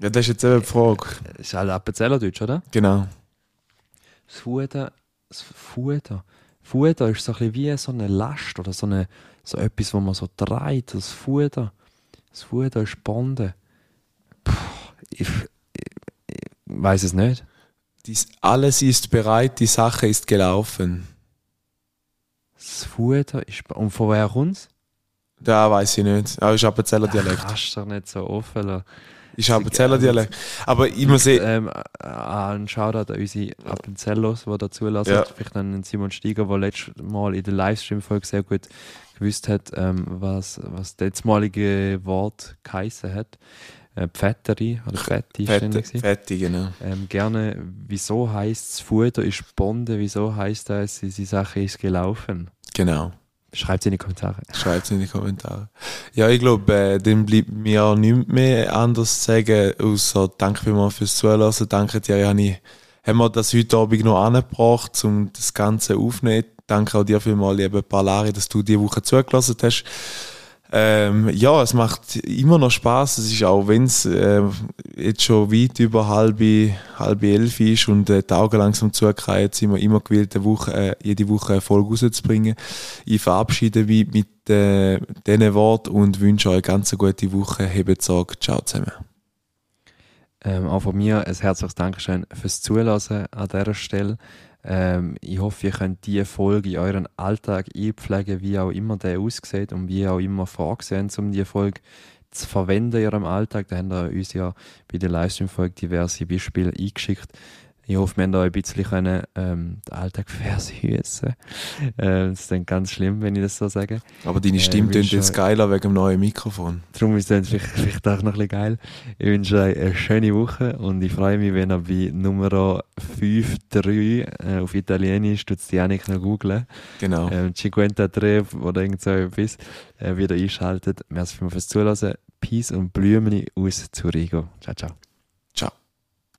ja das ist jetzt eben die Frage. Es ist halt Appenzellerdeutsch, oder? Genau. Das Fuder. Das Fuder. Fuder ist so ein wie so eine Last oder so, eine, so etwas, wo man so dreht. Das Fuder. Das Fuder ist Bonde. Puh, ich, ich, ich weiß es nicht. Dies alles ist bereit, die Sache ist gelaufen. Das Fuder ist. Und von wer kommt's? Da weiß ich nicht. Aber ist Appenzeller Dialekt. Kannst du doch nicht so offen lassen. Ist Appenzeller Dialekt. Aber ich muss sehen, Ähm, äh, ein Shoutout an unsere Appenzellos, die da zulassen. Ja. Vielleicht an Simon Steiger, der letztes Mal in der Livestream-Folge sehr gut gewusst hat, ähm, was, was das letztmalige Wort geheissen hat. Äh, Pfetteri oder Fetti ist Fette. Fette, genau. ähm, Gerne, wieso heisst es Fuder ist Bonde, wieso heisst das, die Sache ist gelaufen? Genau. Schreibt es in die Kommentare. Schreibt es in die Kommentare. Ja, ich glaube, äh, dann bleibt mir auch nichts mehr anderes zu sagen, außer danke vielmals fürs Zuhören. Danke dir, Jani. Haben wir das heute Abend noch angebracht, um das Ganze aufzunehmen. Danke auch dir vielmals, liebe Palari, dass du diese Woche zugelassen hast. Ähm, ja, es macht immer noch Spaß. Es ist auch, wenn es äh, jetzt schon weit über halbe, halbe elf ist und äh, die Augen langsam zugekriegen, sind wir immer gewillt, Woche, äh, jede Woche eine Folge rauszubringen. Ich verabschiede mich mit äh, diesen Worten und wünsche euch eine ganz gute Woche. Hebt Sorge. Ciao zusammen. Ähm, auch von mir ein herzliches Dankeschön fürs Zulassen an dieser Stelle. Ähm, ich hoffe, ihr könnt diese Folge in euren Alltag einpflegen, wie auch immer der aussieht und wie auch immer vorgesehen, um diese Folge zu verwenden in eurem Alltag. Da haben wir uns ja bei der Livestream-Folge diverse Beispiele eingeschickt. Ich hoffe, wir haben euch ein bisschen können, ähm, den Alltag versüßen. Äh, das ist dann ganz schlimm, wenn ich das so sage. Aber deine Äh, Stimme ich tönt jetzt geiler wegen dem neuen Mikrofon. Darum ist es vielleicht, vielleicht auch noch ein bisschen geil. Ich wünsche euch eine schöne Woche und ich freue mich, wenn ihr bei Nummer 5.3 äh, auf Italienisch, tut die Janik noch googlen, Genau. ähm, Cinquenta Tre oder irgend so etwas, äh, wieder einschaltet. Merci vielmals fürs Zuhören. Peace und Blümchen aus Zurigo. Ciao, ciao.